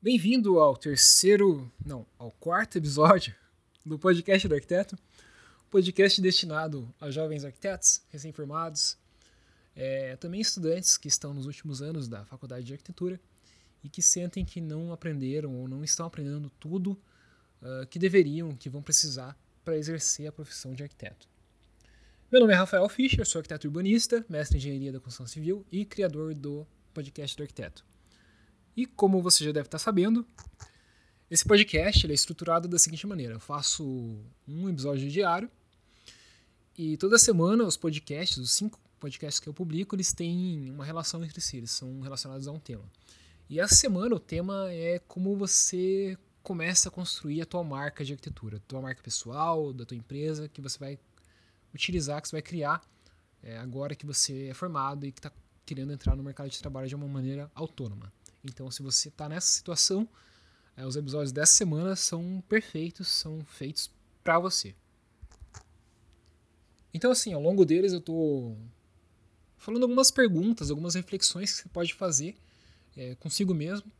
Bem-vindo ao terceiro, não, ao quarto episódio do podcast do arquiteto, podcast destinado a jovens arquitetos recém-formados, é, também estudantes que estão nos últimos anos da faculdade de arquitetura e que sentem que não aprenderam ou não estão aprendendo tudo uh, que deveriam, que vão precisar para exercer a profissão de arquiteto. Meu nome é Rafael Fischer, sou arquiteto urbanista, mestre em engenharia da construção civil e criador do podcast do arquiteto. E como você já deve estar sabendo, esse podcast é estruturado da seguinte maneira: eu faço um episódio diário e toda semana os podcasts, os cinco podcasts que eu publico, eles têm uma relação entre si, eles são relacionados a um tema. E essa semana o tema é como você começa a construir a tua marca de arquitetura, tua marca pessoal, da tua empresa, que você vai utilizar, que você vai criar é, agora que você é formado e que está querendo entrar no mercado de trabalho de uma maneira autônoma. Então, se você está nessa situação, é, os episódios dessa semana são perfeitos, são feitos para você. Então, assim, ao longo deles eu estou falando algumas perguntas, algumas reflexões que você pode fazer é, consigo mesmo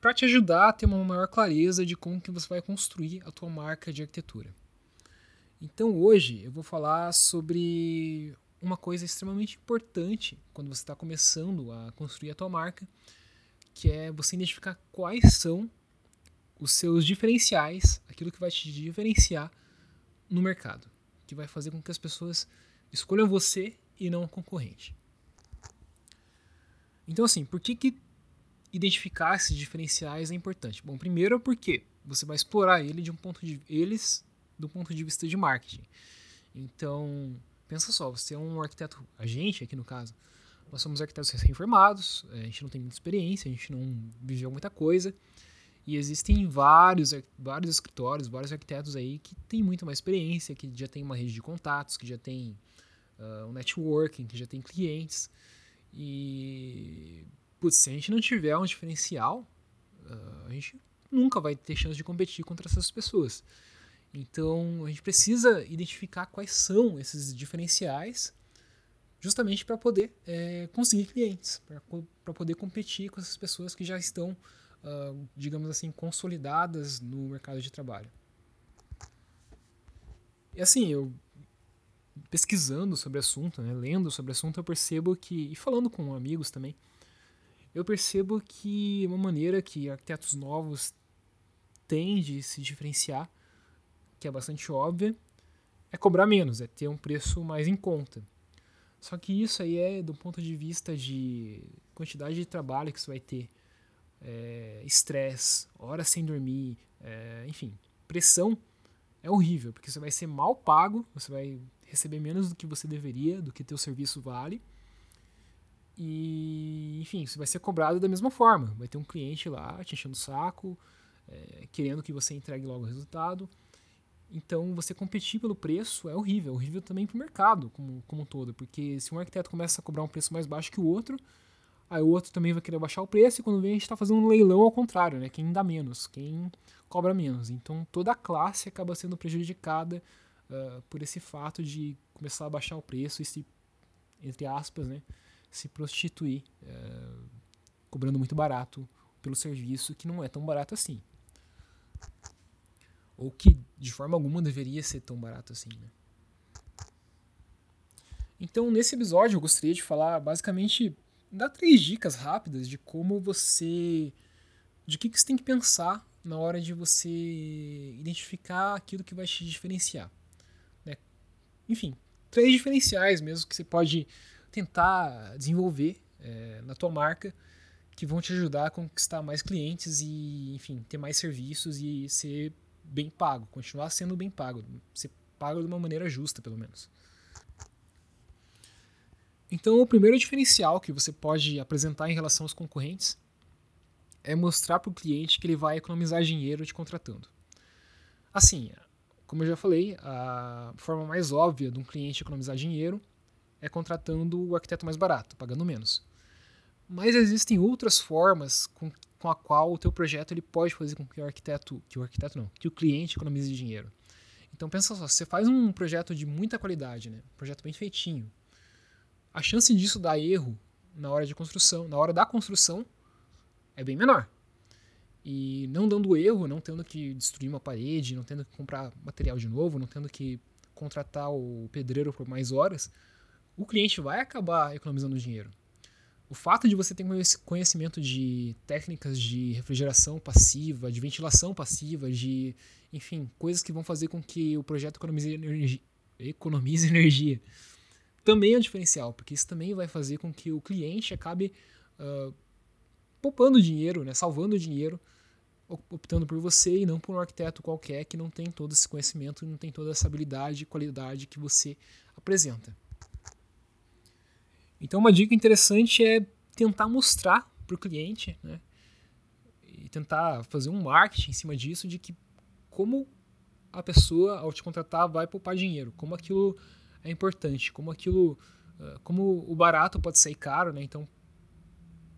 para te ajudar a ter uma maior clareza de como que você vai construir a tua marca de arquitetura. Então hoje eu vou falar sobre uma coisa extremamente importante quando você está começando a construir a tua marca, que é você identificar quais são os seus diferenciais, aquilo que vai te diferenciar no mercado, que vai fazer com que as pessoas escolham você e não o concorrente. Então assim, por que, que identificar esses diferenciais é importante? Bom, primeiro porque você vai explorar ele de um ponto de eles do ponto de vista de marketing. Então, pensa só, você é um arquiteto, a gente aqui no caso, nós somos arquitetos recém-formados, a gente não tem muita experiência, a gente não viveu muita coisa. E existem vários, vários escritórios, vários arquitetos aí que têm muito mais experiência, que já tem uma rede de contatos, que já tem uh, um networking, que já tem clientes. E, putz, se a gente não tiver um diferencial, uh, a gente nunca vai ter chance de competir contra essas pessoas. Então, a gente precisa identificar quais são esses diferenciais justamente para poder é, conseguir clientes, para poder competir com essas pessoas que já estão, uh, digamos assim, consolidadas no mercado de trabalho. E assim, eu pesquisando sobre o assunto, né, lendo sobre o assunto, eu percebo que, e falando com amigos também, eu percebo que uma maneira que arquitetos novos têm de se diferenciar, que é bastante óbvia, é cobrar menos, é ter um preço mais em conta. Só que isso aí é do ponto de vista de quantidade de trabalho que você vai ter, é, estresse, é, horas sem dormir, é, enfim, pressão é horrível, porque você vai ser mal pago, você vai receber menos do que você deveria, do que teu serviço vale. E, enfim, você vai ser cobrado da mesma forma. Vai ter um cliente lá te enchendo o saco, é, querendo que você entregue logo o resultado. Então, você competir pelo preço é horrível, é horrível também para o mercado como, como um todo, porque se um arquiteto começa a cobrar um preço mais baixo que o outro, aí o outro também vai querer baixar o preço, e quando vem a gente está fazendo um leilão ao contrário, né? quem dá menos, quem cobra menos. Então, toda a classe acaba sendo prejudicada uh, por esse fato de começar a baixar o preço e se, entre aspas, né, se prostituir, uh, cobrando muito barato pelo serviço que não é tão barato assim ou que de forma alguma deveria ser tão barato assim. Né? Então, nesse episódio, eu gostaria de falar basicamente dar três dicas rápidas de como você. de que, que você tem que pensar na hora de você identificar aquilo que vai te diferenciar. Né? Enfim, três diferenciais mesmo que você pode tentar desenvolver é, na tua marca que vão te ajudar a conquistar mais clientes e, enfim, ter mais serviços e ser bem pago, continuar sendo bem pago, ser pago de uma maneira justa, pelo menos. Então, o primeiro diferencial que você pode apresentar em relação aos concorrentes é mostrar para o cliente que ele vai economizar dinheiro te contratando. Assim, como eu já falei, a forma mais óbvia de um cliente economizar dinheiro é contratando o arquiteto mais barato, pagando menos. Mas existem outras formas com com a qual o teu projeto ele pode fazer com que o arquiteto, que o arquiteto não, que o cliente economize dinheiro. Então pensa só, você faz um projeto de muita qualidade, né? Um projeto bem feitinho. A chance disso dar erro na hora de construção, na hora da construção, é bem menor. e não dando erro, não tendo que destruir uma parede, não tendo que comprar material de novo, não tendo que contratar o pedreiro por mais horas, o cliente vai acabar economizando dinheiro. O fato de você ter conhecimento de técnicas de refrigeração passiva, de ventilação passiva, de, enfim, coisas que vão fazer com que o projeto economize energia, economize energia também é um diferencial, porque isso também vai fazer com que o cliente acabe uh, poupando dinheiro, né, salvando dinheiro optando por você e não por um arquiteto qualquer que não tem todo esse conhecimento, não tem toda essa habilidade e qualidade que você apresenta. Então, uma dica interessante é tentar mostrar para o cliente, né, e tentar fazer um marketing em cima disso de que como a pessoa ao te contratar vai poupar dinheiro, como aquilo é importante, como aquilo, ah, como o barato pode sair caro, né? Então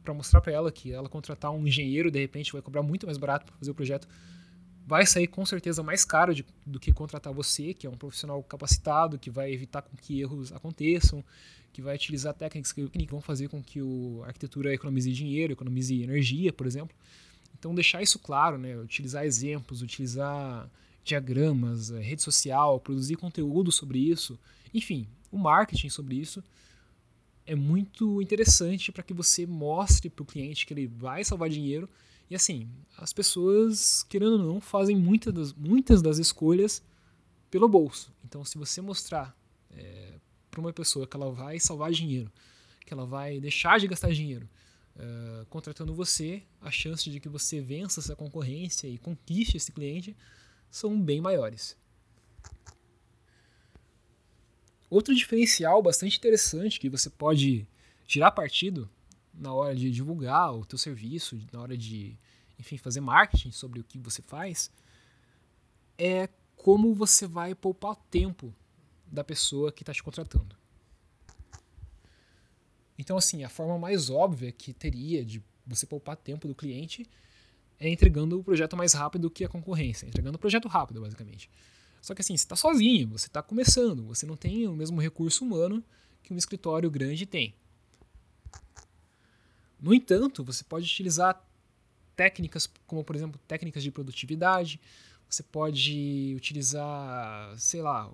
para mostrar para ela que ela contratar um engenheiro de repente vai cobrar muito mais barato para fazer o projeto, vai sair com certeza mais caro de, do que contratar você, que é um profissional capacitado, que vai evitar com que erros aconteçam, que vai utilizar técnicas que vão fazer com que o, a arquitetura economize dinheiro, economize energia, por exemplo. Então deixar isso claro, né? utilizar exemplos, utilizar diagramas, eh, rede social, produzir conteúdo sobre isso, enfim, o marketing sobre isso é muito interessante para que você mostre para o cliente que ele vai salvar dinheiro. E assim, as pessoas, querendo ou não, fazem muitas das, muitas das escolhas pelo bolso. Então, se você mostrar é, para uma pessoa que ela vai salvar dinheiro, que ela vai deixar de gastar dinheiro é, contratando você, a chance de que você vença essa concorrência e conquiste esse cliente são bem maiores. Outro diferencial bastante interessante que você pode tirar partido na hora de divulgar o teu serviço, na hora de, enfim, fazer marketing sobre o que você faz, é como você vai poupar tempo da pessoa que está te contratando. Então, assim, a forma mais óbvia que teria de você poupar tempo do cliente é entregando o projeto mais rápido que a concorrência, entregando o projeto rápido, basicamente. Só que assim, você está sozinho, você está começando, você não tem o mesmo recurso humano que um escritório grande tem. No entanto, você pode utilizar técnicas como, por exemplo, técnicas de produtividade, você pode utilizar, sei lá,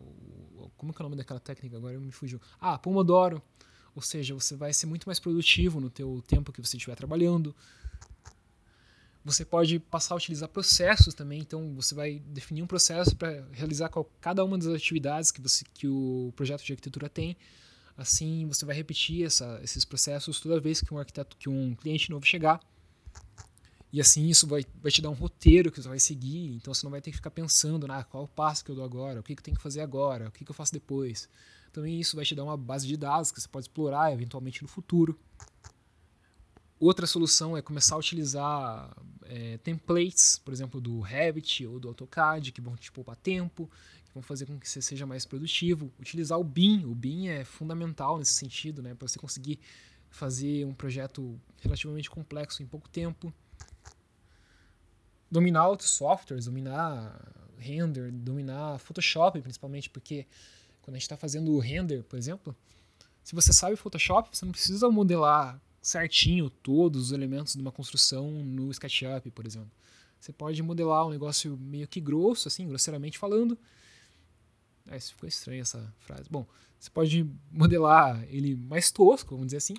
como é, é o nome daquela técnica agora me fugiu. Ah, Pomodoro. Ou seja, você vai ser muito mais produtivo no teu tempo que você estiver trabalhando. Você pode passar a utilizar processos também, então você vai definir um processo para realizar qual, cada uma das atividades que, você, que o projeto de arquitetura tem. Assim, você vai repetir essa, esses processos toda vez que um arquiteto, que um cliente novo chegar. E assim isso vai, vai te dar um roteiro que você vai seguir, então você não vai ter que ficar pensando, ah, qual o passo que eu dou agora, o que, que eu tenho que fazer agora, o que, que eu faço depois. Também isso vai te dar uma base de dados que você pode explorar eventualmente no futuro. Outra solução é começar a utilizar é, templates, por exemplo, do Revit ou do AutoCAD, que vão te poupar tempo, que vão fazer com que você seja mais produtivo. Utilizar o BIM, o BIM é fundamental nesse sentido, né, para você conseguir fazer um projeto relativamente complexo em pouco tempo. Dominar outros softwares, dominar render, dominar Photoshop principalmente, porque quando a gente está fazendo render, por exemplo, se você sabe Photoshop, você não precisa modelar certinho todos os elementos de uma construção no SketchUp, por exemplo. Você pode modelar um negócio meio que grosso, assim, grosseiramente falando. É, isso ficou estranho essa frase. Bom, você pode modelar ele mais tosco, vamos dizer assim.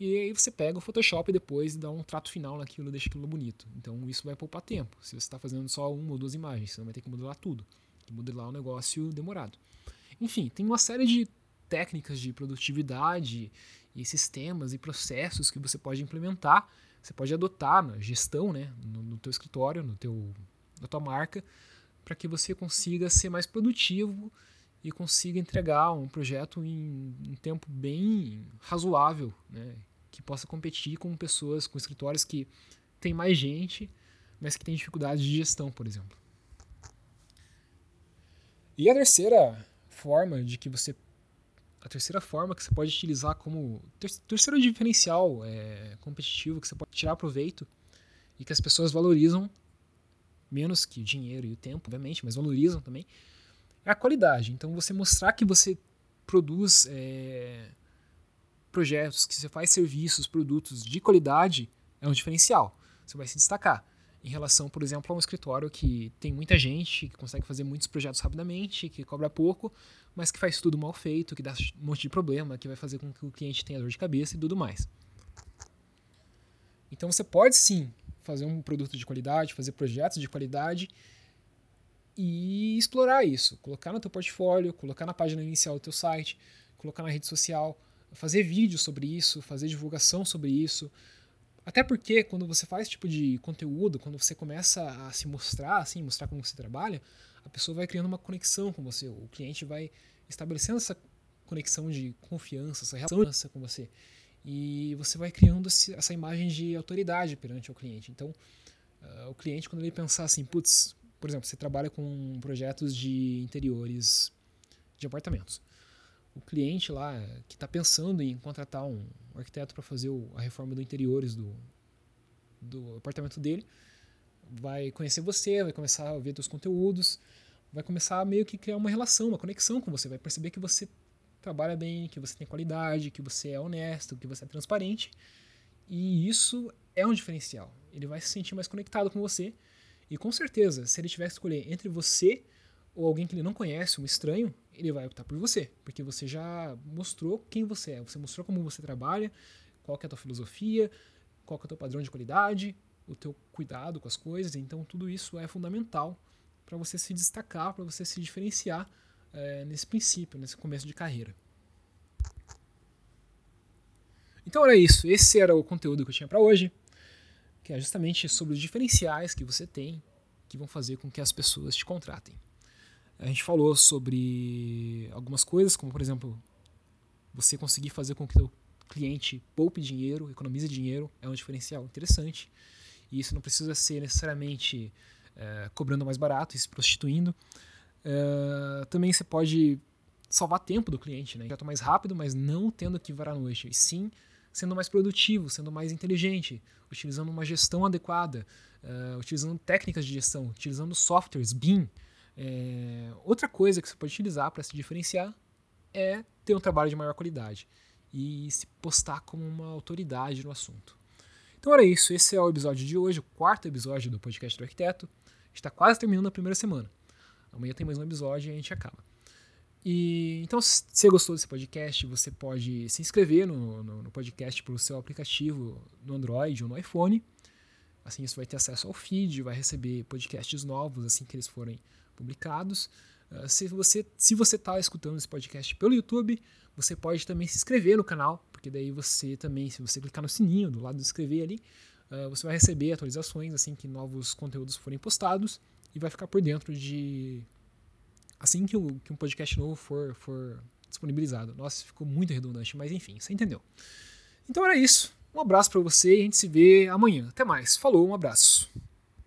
E aí você pega o Photoshop depois e dá um trato final naquilo, deixa aquilo bonito. Então isso vai poupar tempo. Se você está fazendo só uma ou duas imagens, você não vai ter que modelar tudo. Modelar um negócio demorado. Enfim, tem uma série de técnicas de produtividade e sistemas e processos que você pode implementar, você pode adotar na gestão, né, no, no teu escritório, no teu, na tua marca, para que você consiga ser mais produtivo e consiga entregar um projeto em um tempo bem razoável, né, que possa competir com pessoas, com escritórios que tem mais gente, mas que tem dificuldade de gestão, por exemplo. E a terceira forma de que você a terceira forma que você pode utilizar como terceiro diferencial é, competitivo que você pode tirar proveito e que as pessoas valorizam menos que o dinheiro e o tempo, obviamente, mas valorizam também é a qualidade. Então você mostrar que você produz é, projetos, que você faz serviços, produtos de qualidade é um diferencial. Você vai se destacar. Em relação, por exemplo, a um escritório que tem muita gente, que consegue fazer muitos projetos rapidamente, que cobra pouco, mas que faz tudo mal feito, que dá um monte de problema, que vai fazer com que o cliente tenha dor de cabeça e tudo mais. Então você pode sim fazer um produto de qualidade, fazer projetos de qualidade e explorar isso, colocar no teu portfólio, colocar na página inicial do teu site, colocar na rede social, fazer vídeos sobre isso, fazer divulgação sobre isso. Até porque quando você faz esse tipo de conteúdo, quando você começa a se mostrar, assim, mostrar como você trabalha, a pessoa vai criando uma conexão com você, o cliente vai estabelecendo essa conexão de confiança, essa relação com você. E você vai criando essa imagem de autoridade perante o cliente. Então, uh, o cliente, quando ele pensar assim, putz, por exemplo, você trabalha com projetos de interiores de apartamentos. O cliente lá que está pensando em contratar um arquiteto para fazer a reforma do interiores do, do apartamento dele, vai conhecer você, vai começar a ver seus conteúdos, vai começar a meio que criar uma relação, uma conexão com você, vai perceber que você trabalha bem, que você tem qualidade, que você é honesto, que você é transparente. E isso é um diferencial. Ele vai se sentir mais conectado com você. E com certeza, se ele tiver que escolher entre você ou alguém que ele não conhece, um estranho, ele vai optar por você, porque você já mostrou quem você é, você mostrou como você trabalha, qual é a tua filosofia, qual é o teu padrão de qualidade, o teu cuidado com as coisas, então tudo isso é fundamental para você se destacar, para você se diferenciar é, nesse princípio, nesse começo de carreira. Então era isso, esse era o conteúdo que eu tinha para hoje, que é justamente sobre os diferenciais que você tem que vão fazer com que as pessoas te contratem. A gente falou sobre algumas coisas, como por exemplo, você conseguir fazer com que o cliente poupe dinheiro, economize dinheiro, é um diferencial interessante. E isso não precisa ser necessariamente é, cobrando mais barato e se prostituindo. É, também você pode salvar tempo do cliente, né? Já mais rápido, mas não tendo que varar a noite, e sim sendo mais produtivo, sendo mais inteligente, utilizando uma gestão adequada, uh, utilizando técnicas de gestão, utilizando softwares, BIM. É, outra coisa que você pode utilizar para se diferenciar é ter um trabalho de maior qualidade e se postar como uma autoridade no assunto. Então era isso, esse é o episódio de hoje, o quarto episódio do podcast do arquiteto. Está quase terminando a primeira semana. Amanhã tem mais um episódio e a gente acaba. E então, se você gostou desse podcast, você pode se inscrever no, no, no podcast pelo seu aplicativo no Android ou no iPhone. Assim, você vai ter acesso ao feed, vai receber podcasts novos assim que eles forem publicados. Uh, se você se você está escutando esse podcast pelo YouTube, você pode também se inscrever no canal, porque daí você também, se você clicar no sininho do lado de inscrever ali, uh, você vai receber atualizações assim que novos conteúdos forem postados e vai ficar por dentro de assim que, o, que um podcast novo for, for disponibilizado. Nossa, ficou muito redundante, mas enfim, você entendeu. Então era isso. Um abraço para você e a gente se vê amanhã. Até mais. Falou, um abraço.